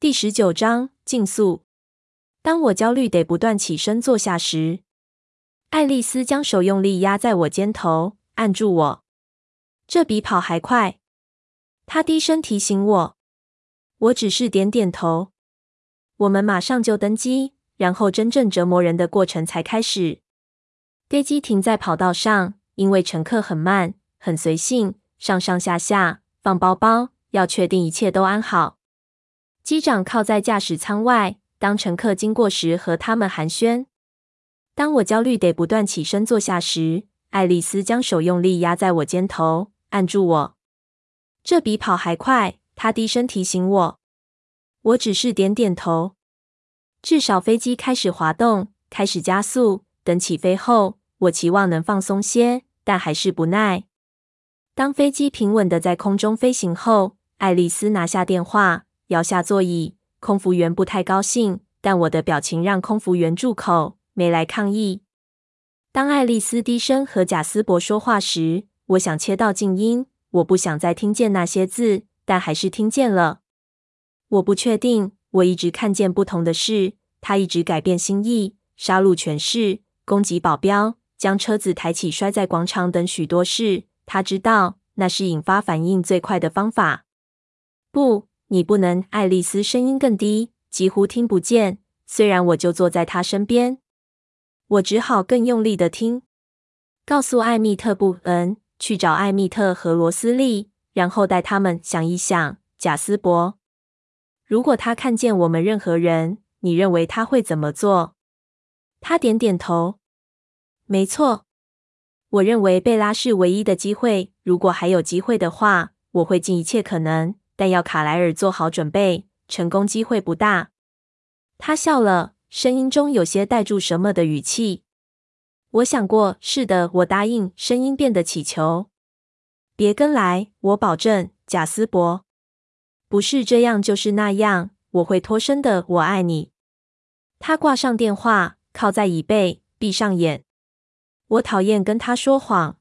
第十九章竞速。当我焦虑得不断起身坐下时，爱丽丝将手用力压在我肩头，按住我。这比跑还快，她低声提醒我。我只是点点头。我们马上就登机，然后真正折磨人的过程才开始。飞机停在跑道上，因为乘客很慢，很随性，上上下下，放包包，要确定一切都安好。机长靠在驾驶舱外，当乘客经过时和他们寒暄。当我焦虑得不断起身坐下时，爱丽丝将手用力压在我肩头，按住我。这比跑还快，她低声提醒我。我只是点点头。至少飞机开始滑动，开始加速。等起飞后，我期望能放松些，但还是不耐。当飞机平稳的在空中飞行后，爱丽丝拿下电话，摇下座椅。空服员不太高兴，但我的表情让空服员住口，没来抗议。当爱丽丝低声和贾斯伯说话时，我想切到静音，我不想再听见那些字，但还是听见了。我不确定，我一直看见不同的事。他一直改变心意，杀戮权势，攻击保镖，将车子抬起摔在广场等许多事。他知道那是引发反应最快的方法。不，你不能。爱丽丝声音更低，几乎听不见。虽然我就坐在她身边，我只好更用力的听。告诉艾蜜特不能去找艾蜜特和罗斯利，然后带他们想一想，贾斯伯。如果他看见我们任何人，你认为他会怎么做？他点点头。没错，我认为贝拉是唯一的机会。如果还有机会的话，我会尽一切可能，但要卡莱尔做好准备，成功机会不大。他笑了，声音中有些带住什么的语气。我想过，是的，我答应。声音变得乞求。别跟来，我保证，贾斯伯。不是这样，就是那样。我会脱身的。我爱你。他挂上电话，靠在椅背，闭上眼。我讨厌跟他说谎。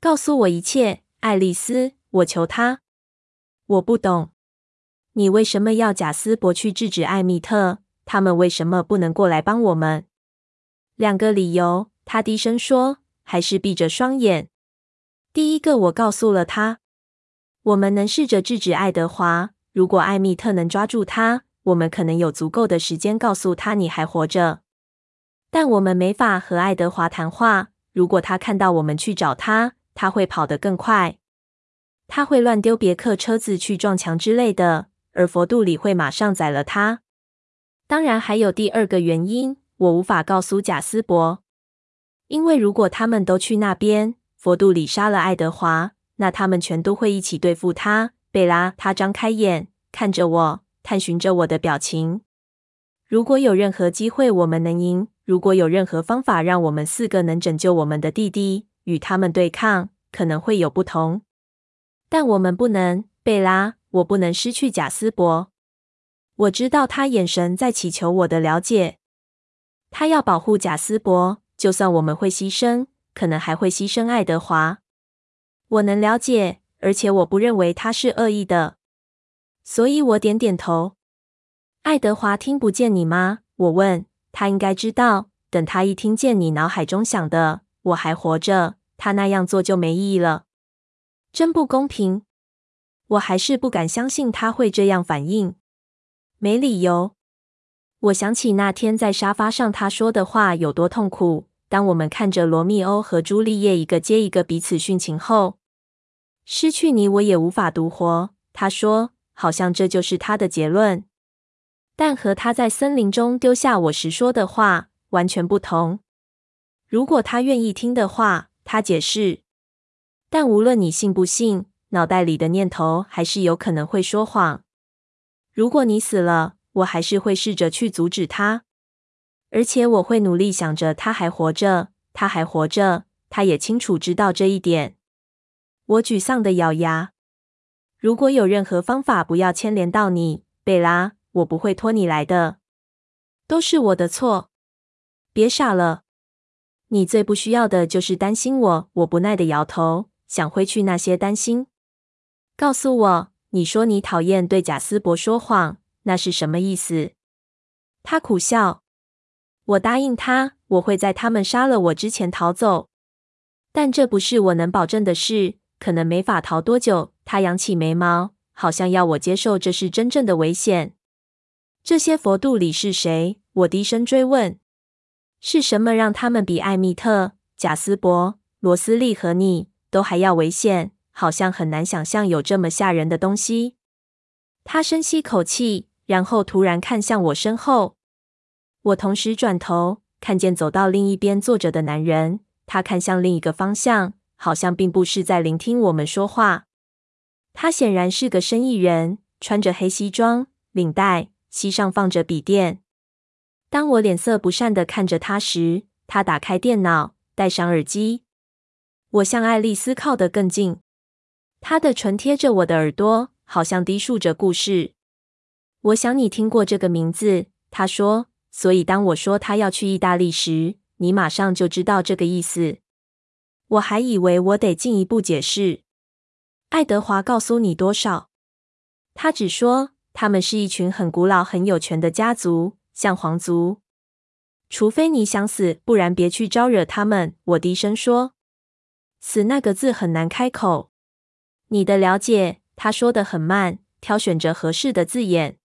告诉我一切，爱丽丝。我求他。我不懂。你为什么要贾斯伯去制止艾蜜特？他们为什么不能过来帮我们？两个理由。他低声说，还是闭着双眼。第一个，我告诉了他。我们能试着制止爱德华。如果艾蜜特能抓住他，我们可能有足够的时间告诉他你还活着。但我们没法和爱德华谈话。如果他看到我们去找他，他会跑得更快。他会乱丢别克车子去撞墙之类的，而佛杜里会马上宰了他。当然，还有第二个原因，我无法告诉贾斯伯，因为如果他们都去那边，佛杜里杀了爱德华。那他们全都会一起对付他，贝拉。他张开眼看着我，探寻着我的表情。如果有任何机会我们能赢，如果有任何方法让我们四个能拯救我们的弟弟，与他们对抗，可能会有不同。但我们不能，贝拉。我不能失去贾斯伯。我知道他眼神在祈求我的了解。他要保护贾斯伯，就算我们会牺牲，可能还会牺牲爱德华。我能了解，而且我不认为他是恶意的，所以我点点头。爱德华听不见你吗？我问。他应该知道，等他一听见你脑海中想的“我还活着”，他那样做就没意义了。真不公平！我还是不敢相信他会这样反应。没理由。我想起那天在沙发上他说的话有多痛苦。当我们看着罗密欧和朱丽叶一个接一个彼此殉情后。失去你，我也无法独活。他说，好像这就是他的结论，但和他在森林中丢下我时说的话完全不同。如果他愿意听的话，他解释。但无论你信不信，脑袋里的念头还是有可能会说谎。如果你死了，我还是会试着去阻止他，而且我会努力想着他还活着，他还活着。他也清楚知道这一点。我沮丧地咬牙。如果有任何方法不要牵连到你，贝拉，我不会拖你来的。都是我的错。别傻了。你最不需要的就是担心我。我不耐的摇头，想挥去那些担心。告诉我，你说你讨厌对贾斯伯说谎，那是什么意思？他苦笑。我答应他，我会在他们杀了我之前逃走，但这不是我能保证的事，可能没法逃多久。他扬起眉毛，好像要我接受这是真正的危险。这些佛度里是谁？我低声追问。是什么让他们比艾米特、贾斯伯、罗斯利和你都还要危险？好像很难想象有这么吓人的东西。他深吸口气，然后突然看向我身后。我同时转头，看见走到另一边坐着的男人。他看向另一个方向，好像并不是在聆听我们说话。他显然是个生意人，穿着黑西装，领带，膝上放着笔电。当我脸色不善的看着他时，他打开电脑，戴上耳机。我向爱丽丝靠得更近，她的唇贴着我的耳朵，好像低述着故事。我想你听过这个名字，她说。所以，当我说他要去意大利时，你马上就知道这个意思。我还以为我得进一步解释。爱德华告诉你多少？他只说他们是一群很古老、很有权的家族，像皇族。除非你想死，不然别去招惹他们。我低声说：“死那个字很难开口。”你的了解，他说得很慢，挑选着合适的字眼。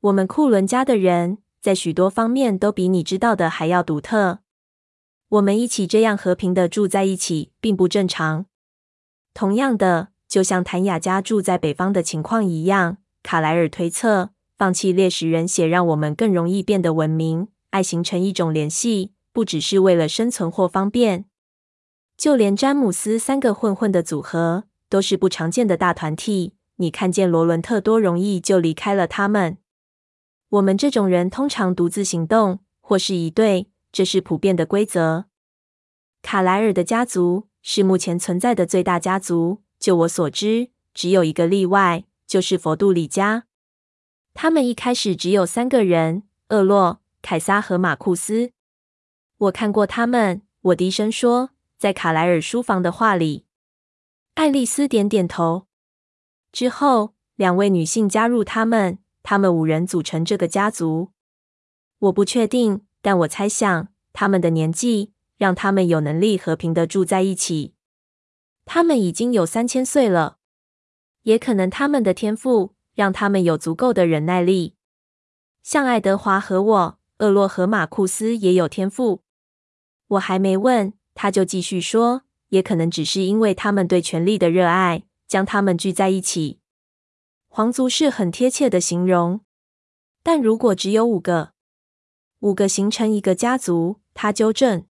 我们库伦家的人。在许多方面都比你知道的还要独特。我们一起这样和平的住在一起，并不正常。同样的，就像谭雅家住在北方的情况一样，卡莱尔推测，放弃猎食人血让我们更容易变得文明，爱形成一种联系，不只是为了生存或方便。就连詹姆斯三个混混的组合都是不常见的大团体。你看见罗伦特多容易就离开了他们。我们这种人通常独自行动，或是一队，这是普遍的规则。卡莱尔的家族是目前存在的最大家族。就我所知，只有一个例外，就是佛度里家。他们一开始只有三个人：厄洛、凯撒和马库斯。我看过他们，我低声说，在卡莱尔书房的画里。爱丽丝点点头。之后，两位女性加入他们。他们五人组成这个家族，我不确定，但我猜想他们的年纪让他们有能力和平的住在一起。他们已经有三千岁了，也可能他们的天赋让他们有足够的忍耐力。像爱德华和我，厄洛和马库斯也有天赋。我还没问，他就继续说，也可能只是因为他们对权力的热爱，将他们聚在一起。皇族是很贴切的形容，但如果只有五个，五个形成一个家族，他纠正，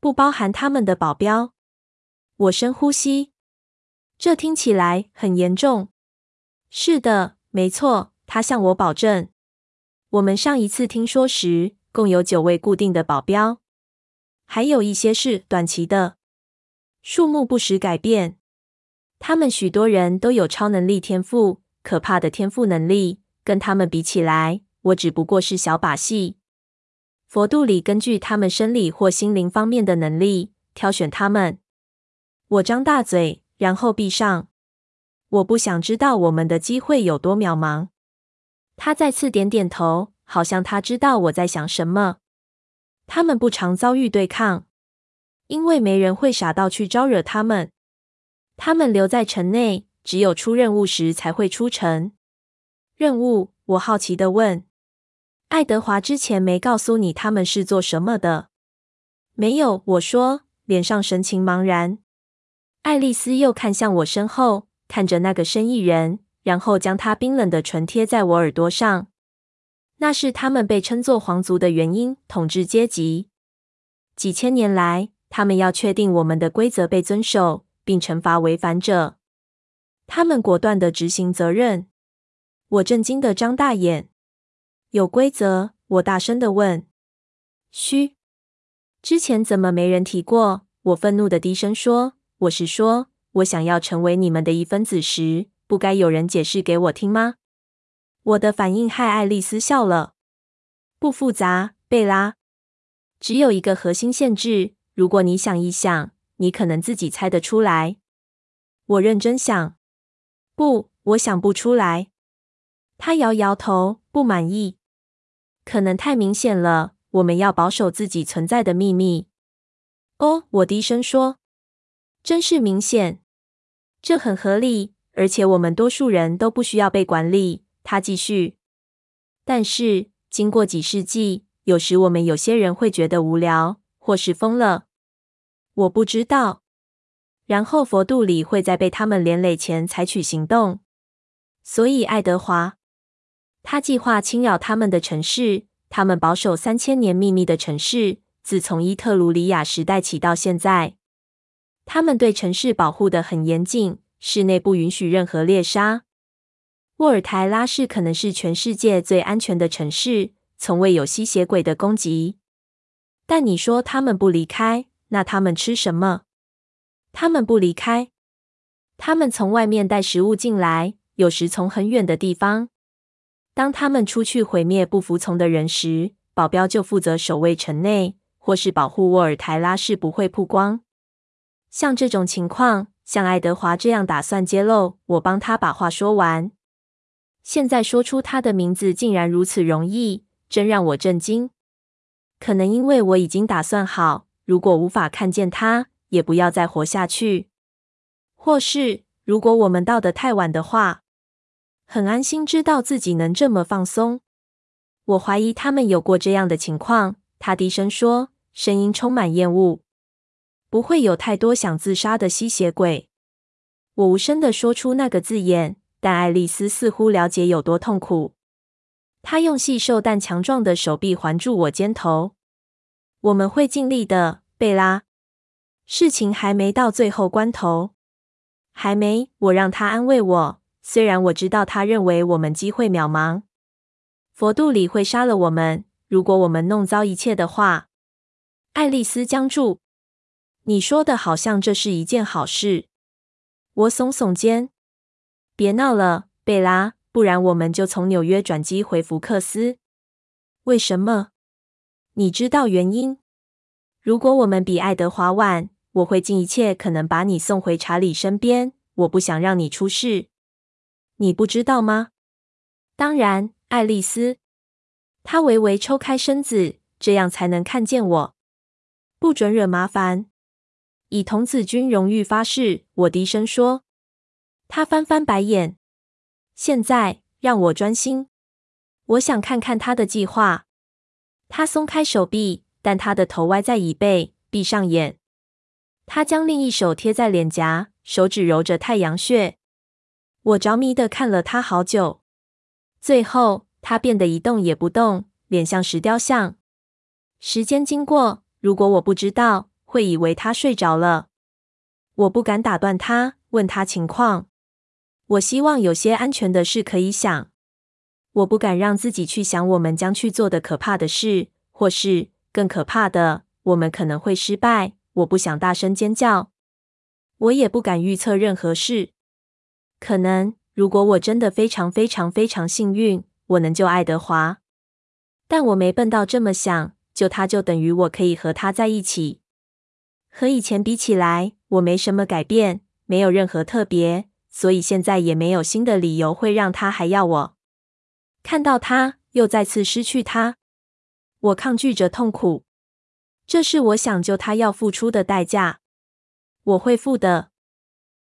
不包含他们的保镖。我深呼吸，这听起来很严重。是的，没错，他向我保证。我们上一次听说时，共有九位固定的保镖，还有一些是短期的，数目不时改变。他们许多人都有超能力天赋。可怕的天赋能力，跟他们比起来，我只不过是小把戏。佛度里根据他们生理或心灵方面的能力挑选他们。我张大嘴，然后闭上。我不想知道我们的机会有多渺茫。他再次点点头，好像他知道我在想什么。他们不常遭遇对抗，因为没人会傻到去招惹他们。他们留在城内。只有出任务时才会出城。任务？我好奇的问。爱德华之前没告诉你他们是做什么的？没有，我说，脸上神情茫然。爱丽丝又看向我身后，看着那个生意人，然后将他冰冷的唇贴在我耳朵上。那是他们被称作皇族的原因，统治阶级。几千年来，他们要确定我们的规则被遵守，并惩罚违反者。他们果断的执行责任。我震惊的张大眼。有规则？我大声的问。嘘，之前怎么没人提过？我愤怒的低声说：“我是说，我想要成为你们的一分子时，不该有人解释给我听吗？”我的反应害爱丽丝笑了。不复杂，贝拉。只有一个核心限制。如果你想一想，你可能自己猜得出来。我认真想。不，我想不出来。他摇摇头，不满意。可能太明显了，我们要保守自己存在的秘密。哦，我低声说，真是明显。这很合理，而且我们多数人都不需要被管理。他继续。但是经过几世纪，有时我们有些人会觉得无聊，或是疯了。我不知道。然后佛度里会在被他们连累前采取行动。所以爱德华，他计划侵扰他们的城市，他们保守三千年秘密的城市，自从伊特鲁里亚时代起到现在，他们对城市保护得很严谨，室内不允许任何猎杀。沃尔台拉市可能是全世界最安全的城市，从未有吸血鬼的攻击。但你说他们不离开，那他们吃什么？他们不离开，他们从外面带食物进来。有时从很远的地方。当他们出去毁灭不服从的人时，保镖就负责守卫城内，或是保护沃尔台拉市不会曝光。像这种情况，像爱德华这样打算揭露，我帮他把话说完。现在说出他的名字竟然如此容易，真让我震惊。可能因为我已经打算好，如果无法看见他，也不要再活下去。或是，如果我们到得太晚的话。很安心知道自己能这么放松。我怀疑他们有过这样的情况。他低声说，声音充满厌恶。不会有太多想自杀的吸血鬼。我无声地说出那个字眼，但爱丽丝似乎了解有多痛苦。她用细瘦但强壮的手臂环住我肩头。我们会尽力的，贝拉。事情还没到最后关头。还没。我让她安慰我。虽然我知道他认为我们机会渺茫，佛度里会杀了我们，如果我们弄糟一切的话。爱丽丝僵住。你说的好像这是一件好事。我耸耸肩。别闹了，贝拉，不然我们就从纽约转机回福克斯。为什么？你知道原因。如果我们比爱德华晚，我会尽一切可能把你送回查理身边。我不想让你出事。你不知道吗？当然，爱丽丝。她微微抽开身子，这样才能看见我。不准惹麻烦。以童子军荣誉发誓，我低声说。他翻翻白眼。现在让我专心。我想看看他的计划。他松开手臂，但他的头歪在椅背，闭上眼。他将另一手贴在脸颊，手指揉着太阳穴。我着迷的看了他好久，最后他变得一动也不动，脸像石雕像。时间经过，如果我不知道，会以为他睡着了。我不敢打断他，问他情况。我希望有些安全的事可以想。我不敢让自己去想我们将去做的可怕的事，或是更可怕的，我们可能会失败。我不想大声尖叫。我也不敢预测任何事。可能，如果我真的非常非常非常幸运，我能救爱德华。但我没笨到这么想，救他就等于我可以和他在一起。和以前比起来，我没什么改变，没有任何特别，所以现在也没有新的理由会让他还要我。看到他，又再次失去他，我抗拒着痛苦。这是我想救他要付出的代价。我会付的。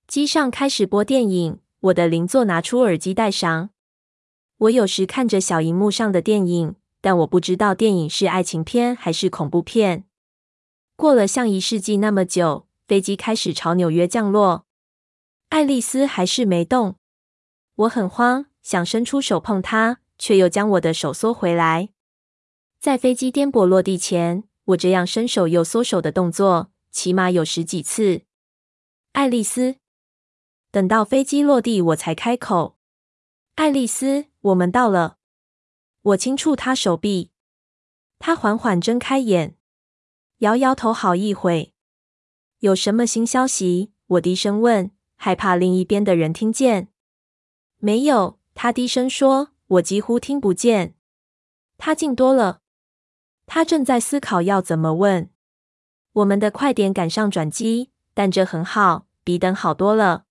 机上开始播电影。我的邻座拿出耳机戴上。我有时看着小荧幕上的电影，但我不知道电影是爱情片还是恐怖片。过了像一世纪那么久，飞机开始朝纽约降落。爱丽丝还是没动。我很慌，想伸出手碰她，却又将我的手缩回来。在飞机颠簸落地前，我这样伸手又缩手的动作，起码有十几次。爱丽丝。等到飞机落地，我才开口：“爱丽丝，我们到了。”我轻触她手臂，她缓缓睁开眼，摇摇头好一会。有什么新消息？我低声问，害怕另一边的人听见。没有，他低声说，我几乎听不见。他静多了，他正在思考要怎么问。我们的快点赶上转机，但这很好，比等好多了。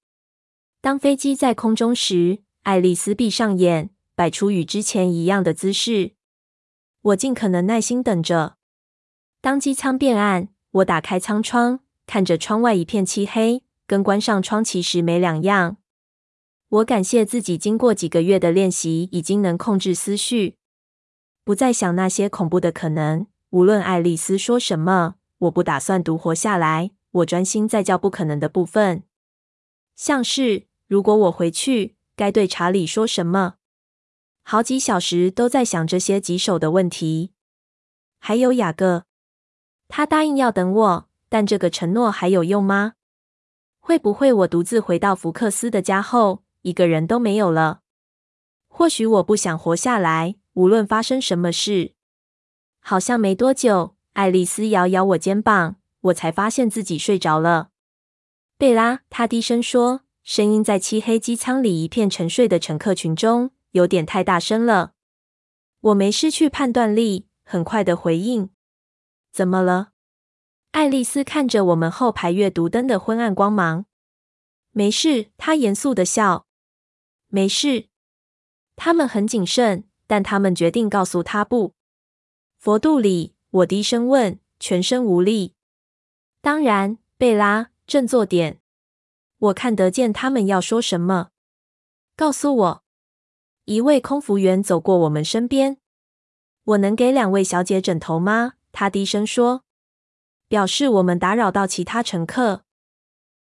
当飞机在空中时，爱丽丝闭上眼，摆出与之前一样的姿势。我尽可能耐心等着。当机舱变暗，我打开舱窗，看着窗外一片漆黑，跟关上窗其实没两样。我感谢自己，经过几个月的练习，已经能控制思绪，不再想那些恐怖的可能。无论爱丽丝说什么，我不打算独活下来。我专心在教不可能的部分，像是如果我回去，该对查理说什么？好几小时都在想这些棘手的问题。还有雅各。他答应要等我，但这个承诺还有用吗？会不会我独自回到福克斯的家后，一个人都没有了？或许我不想活下来，无论发生什么事。好像没多久，爱丽丝摇摇我肩膀，我才发现自己睡着了。贝拉，她低声说，声音在漆黑机舱里一片沉睡的乘客群中，有点太大声了。我没失去判断力，很快的回应。怎么了？爱丽丝看着我们后排阅读灯的昏暗光芒。没事，她严肃地笑。没事。他们很谨慎，但他们决定告诉她不。佛度里，我低声问，全身无力。当然，贝拉，振作点。我看得见他们要说什么。告诉我。一位空服员走过我们身边。我能给两位小姐枕头吗？他低声说，表示我们打扰到其他乘客。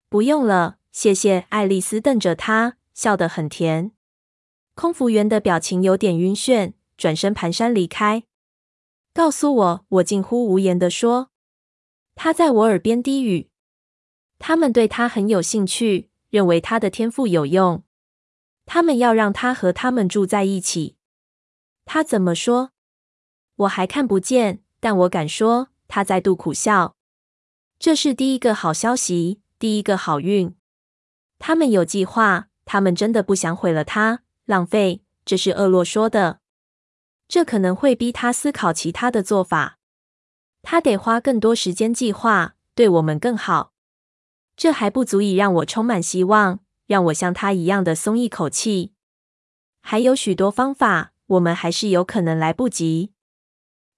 不用了，谢谢。爱丽丝瞪着他，笑得很甜。空服员的表情有点晕眩，转身蹒跚离开。告诉我，我近乎无言地说。他在我耳边低语。他们对他很有兴趣，认为他的天赋有用。他们要让他和他们住在一起。他怎么说？我还看不见。但我敢说，他再度苦笑。这是第一个好消息，第一个好运。他们有计划，他们真的不想毁了他，浪费。这是厄洛说的。这可能会逼他思考其他的做法。他得花更多时间计划，对我们更好。这还不足以让我充满希望，让我像他一样的松一口气。还有许多方法，我们还是有可能来不及。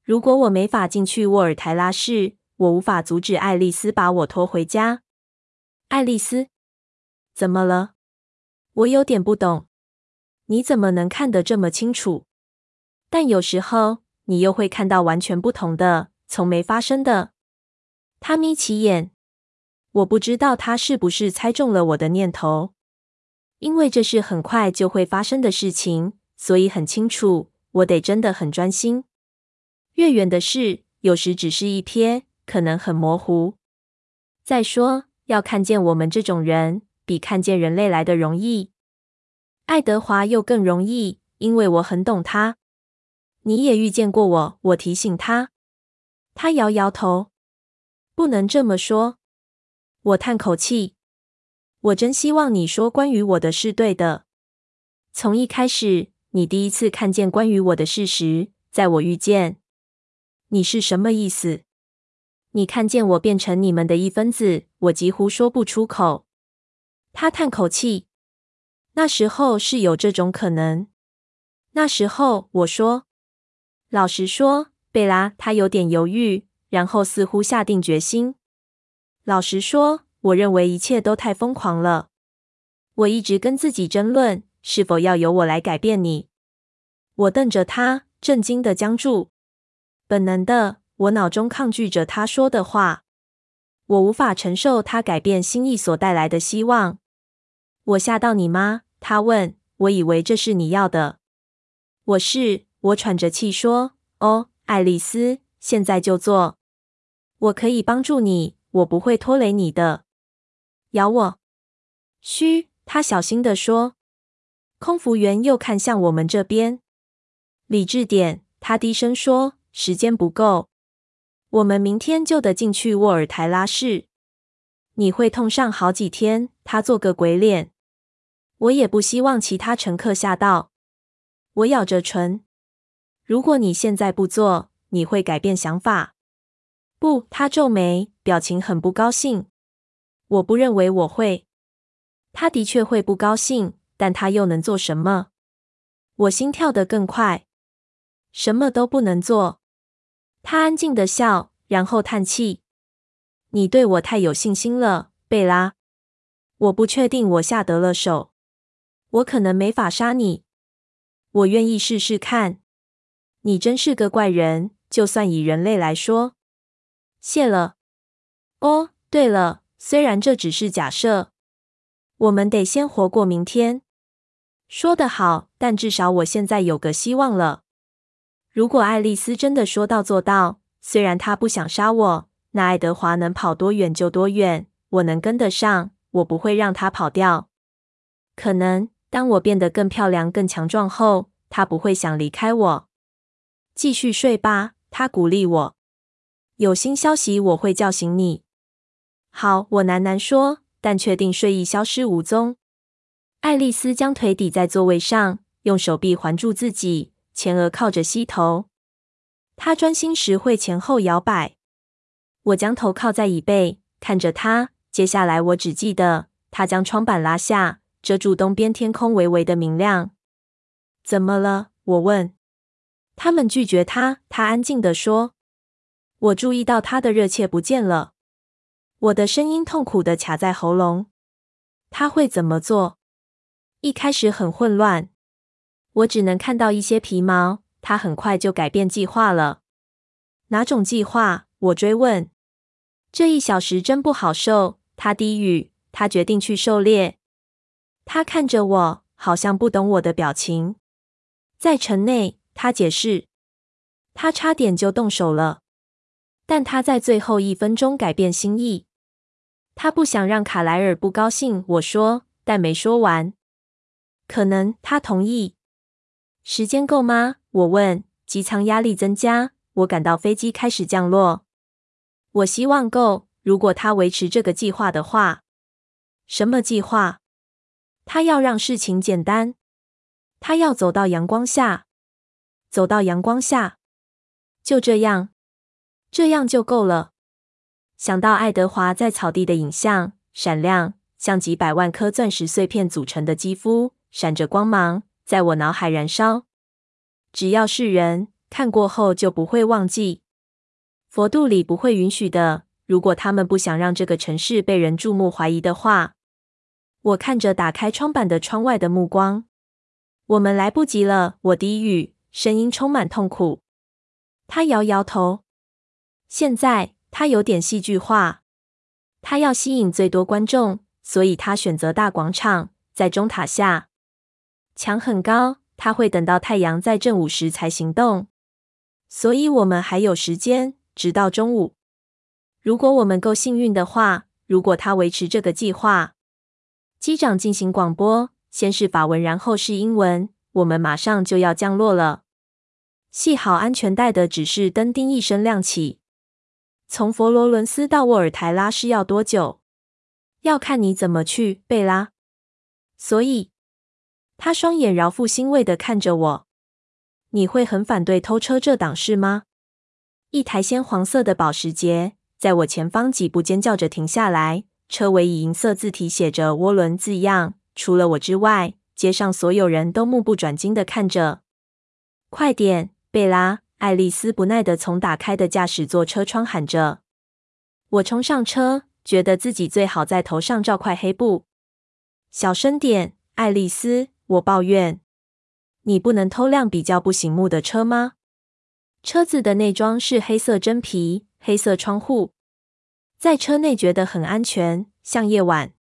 如果我没法进去沃尔台拉市，我无法阻止爱丽丝把我拖回家。爱丽丝，怎么了？我有点不懂。你怎么能看得这么清楚？但有时候你又会看到完全不同的，从没发生的。她眯起眼。我不知道她是不是猜中了我的念头，因为这是很快就会发生的事情，所以很清楚，我得真的很专心。越远的事，有时只是一瞥，可能很模糊。再说，要看见我们这种人，比看见人类来的容易。爱德华又更容易，因为我很懂他。你也遇见过我，我提醒他。他摇摇头，不能这么说。我叹口气，我真希望你说关于我的是对的。从一开始，你第一次看见关于我的事实，在我遇见。你是什么意思？你看见我变成你们的一分子，我几乎说不出口。他叹口气。那时候是有这种可能。那时候我说，老实说，贝拉，他有点犹豫，然后似乎下定决心。老实说，我认为一切都太疯狂了。我一直跟自己争论，是否要由我来改变你。我瞪着他，震惊的僵住。本能的，我脑中抗拒着他说的话。我无法承受他改变心意所带来的希望。我吓到你吗？他问。我以为这是你要的。我是。我喘着气说：“哦，爱丽丝，现在就做。我可以帮助你，我不会拖累你的。咬我。”嘘，他小心地说。空服员又看向我们这边。理智点，他低声说。时间不够，我们明天就得进去沃尔台拉市。你会痛上好几天。他做个鬼脸。我也不希望其他乘客吓到。我咬着唇。如果你现在不做，你会改变想法。不，他皱眉，表情很不高兴。我不认为我会。他的确会不高兴，但他又能做什么？我心跳得更快。什么都不能做。他安静的笑，然后叹气：“你对我太有信心了，贝拉。我不确定我下得了手。我可能没法杀你。我愿意试试看。你真是个怪人，就算以人类来说。谢了。哦，对了，虽然这只是假设，我们得先活过明天。说得好，但至少我现在有个希望了。”如果爱丽丝真的说到做到，虽然她不想杀我，那爱德华能跑多远就多远，我能跟得上，我不会让他跑掉。可能当我变得更漂亮、更强壮后，他不会想离开我。继续睡吧，他鼓励我。有新消息我会叫醒你。好，我喃喃说，但确定睡意消失无踪。爱丽丝将腿抵在座位上，用手臂环住自己。前额靠着膝头，他专心时会前后摇摆。我将头靠在椅背，看着他。接下来，我只记得他将窗板拉下，遮住东边天空微微的明亮。怎么了？我问。他们拒绝他。他安静地说。我注意到他的热切不见了。我的声音痛苦地卡在喉咙。他会怎么做？一开始很混乱。我只能看到一些皮毛。他很快就改变计划了。哪种计划？我追问。这一小时真不好受。他低语。他决定去狩猎。他看着我，好像不懂我的表情。在城内，他解释。他差点就动手了，但他在最后一分钟改变心意。他不想让卡莱尔不高兴。我说，但没说完。可能他同意。时间够吗？我问。机舱压力增加，我感到飞机开始降落。我希望够。如果他维持这个计划的话，什么计划？他要让事情简单。他要走到阳光下，走到阳光下。就这样，这样就够了。想到爱德华在草地的影像，闪亮，像几百万颗钻石碎片组成的肌肤，闪着光芒。在我脑海燃烧，只要是人看过后就不会忘记。佛度里不会允许的。如果他们不想让这个城市被人注目怀疑的话，我看着打开窗板的窗外的目光。我们来不及了，我低语，声音充满痛苦。他摇摇头。现在他有点戏剧化。他要吸引最多观众，所以他选择大广场，在钟塔下。墙很高，他会等到太阳在正午时才行动，所以我们还有时间，直到中午。如果我们够幸运的话，如果他维持这个计划，机长进行广播，先是法文，然后是英文，我们马上就要降落了。系好安全带的指示灯叮一声亮起。从佛罗伦斯到沃尔台拉是要多久？要看你怎么去，贝拉。所以。他双眼饶富欣慰地看着我。你会很反对偷车这档事吗？一台鲜黄色的保时捷在我前方几步尖叫着停下来，车尾以银色字体写着“涡轮”字样。除了我之外，街上所有人都目不转睛地看着。快点，贝拉！爱丽丝不耐地从打开的驾驶座车窗喊着。我冲上车，觉得自己最好在头上罩块黑布。小声点，爱丽丝。我抱怨：“你不能偷辆比较不醒目的车吗？”车子的内装是黑色真皮，黑色窗户，在车内觉得很安全，像夜晚。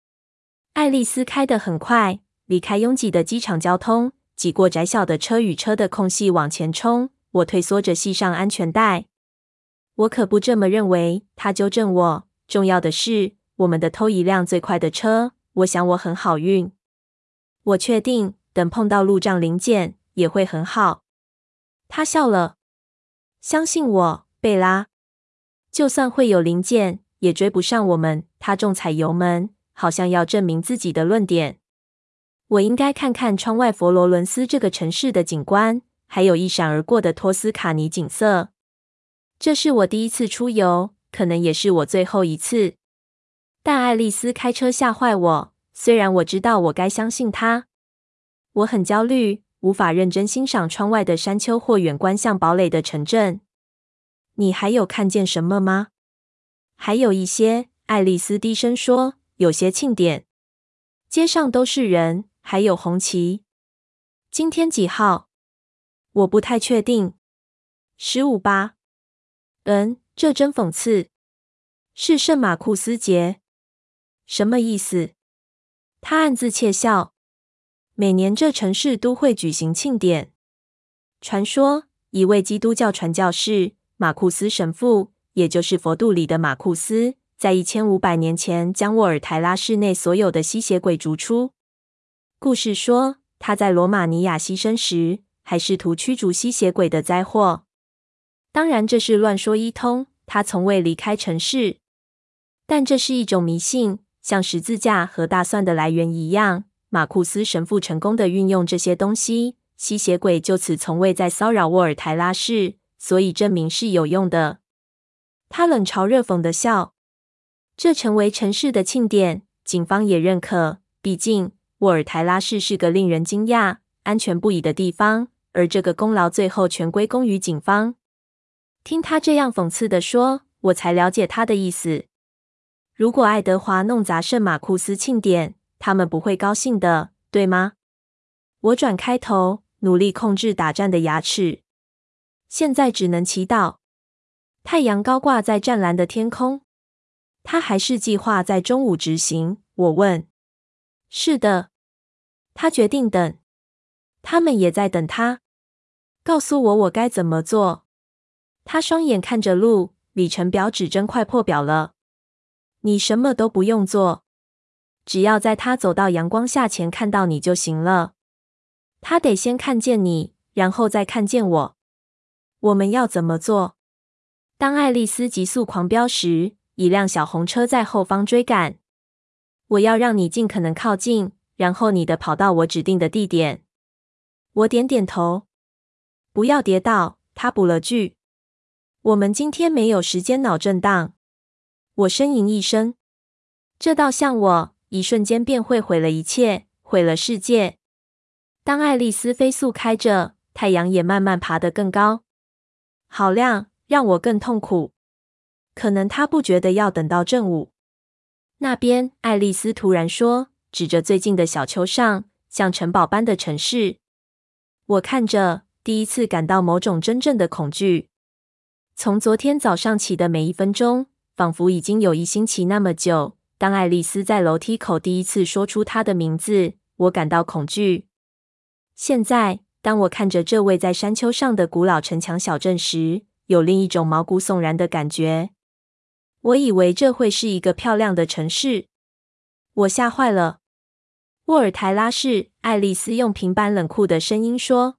爱丽丝开得很快，离开拥挤的机场交通，挤过窄小的车与车的空隙往前冲。我退缩着系上安全带。我可不这么认为，他纠正我。重要的是，我们的偷一辆最快的车。我想我很好运。我确定，等碰到路障零件也会很好。他笑了。相信我，贝拉。就算会有零件，也追不上我们。他重踩油门，好像要证明自己的论点。我应该看看窗外佛罗伦斯这个城市的景观，还有一闪而过的托斯卡尼景色。这是我第一次出游，可能也是我最后一次。但爱丽丝开车吓坏我。虽然我知道我该相信他，我很焦虑。无法认真欣赏窗外的山丘或远观像堡垒的城镇。你还有看见什么吗？还有一些，爱丽丝低声说，有些庆典，街上都是人，还有红旗。今天几号？我不太确定。十五吧。嗯，这真讽刺。是圣马库斯节。什么意思？他暗自窃笑。每年这城市都会举行庆典。传说一位基督教传教士马库斯神父，也就是佛度里的马库斯，在一千五百年前将沃尔台拉市内所有的吸血鬼逐出。故事说他在罗马尼亚牺牲时，还试图驱逐吸血鬼的灾祸。当然这是乱说一通，他从未离开城市。但这是一种迷信，像十字架和大蒜的来源一样。马库斯神父成功的运用这些东西，吸血鬼就此从未再骚扰沃尔台拉市，所以证明是有用的。他冷嘲热讽的笑。这成为城市的庆典，警方也认可。毕竟沃尔台拉市是个令人惊讶、安全不已的地方，而这个功劳最后全归功于警方。听他这样讽刺的说，我才了解他的意思。如果爱德华弄砸圣马库斯庆典，他们不会高兴的，对吗？我转开头，努力控制打颤的牙齿。现在只能祈祷。太阳高挂在湛蓝的天空。他还是计划在中午执行？我问。是的。他决定等。他们也在等他。告诉我我该怎么做。他双眼看着路，里程表指针快破表了。你什么都不用做。只要在他走到阳光下前看到你就行了。他得先看见你，然后再看见我。我们要怎么做？当爱丽丝急速狂飙时，一辆小红车在后方追赶。我要让你尽可能靠近，然后你的跑到我指定的地点。我点点头。不要跌倒，他补了句。我们今天没有时间脑震荡。我呻吟一声。这倒像我。一瞬间便会毁了一切，毁了世界。当爱丽丝飞速开着，太阳也慢慢爬得更高。好亮，让我更痛苦。可能她不觉得要等到正午。那边，爱丽丝突然说，指着最近的小丘上，像城堡般的城市。我看着，第一次感到某种真正的恐惧。从昨天早上起的每一分钟，仿佛已经有一星期那么久。当爱丽丝在楼梯口第一次说出她的名字，我感到恐惧。现在，当我看着这位在山丘上的古老城墙小镇时，有另一种毛骨悚然的感觉。我以为这会是一个漂亮的城市，我吓坏了。沃尔台拉市，爱丽丝用平板冷酷的声音说：“